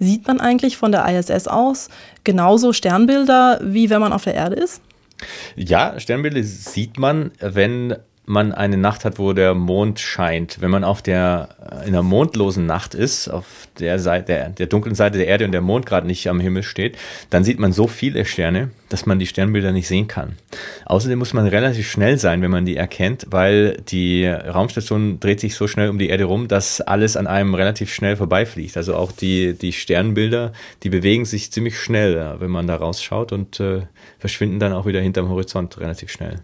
Sieht man eigentlich von der ISS aus genauso Sternbilder, wie wenn man auf der Erde ist? Ja, Sternbilder sieht man, wenn man eine Nacht hat, wo der Mond scheint. Wenn man auf der, in einer mondlosen Nacht ist, auf der Seite, der, der dunklen Seite der Erde und der Mond gerade nicht am Himmel steht, dann sieht man so viele Sterne, dass man die Sternbilder nicht sehen kann. Außerdem muss man relativ schnell sein, wenn man die erkennt, weil die Raumstation dreht sich so schnell um die Erde rum, dass alles an einem relativ schnell vorbeifliegt. Also auch die, die Sternbilder, die bewegen sich ziemlich schnell, wenn man da rausschaut und äh, verschwinden dann auch wieder hinterm Horizont relativ schnell.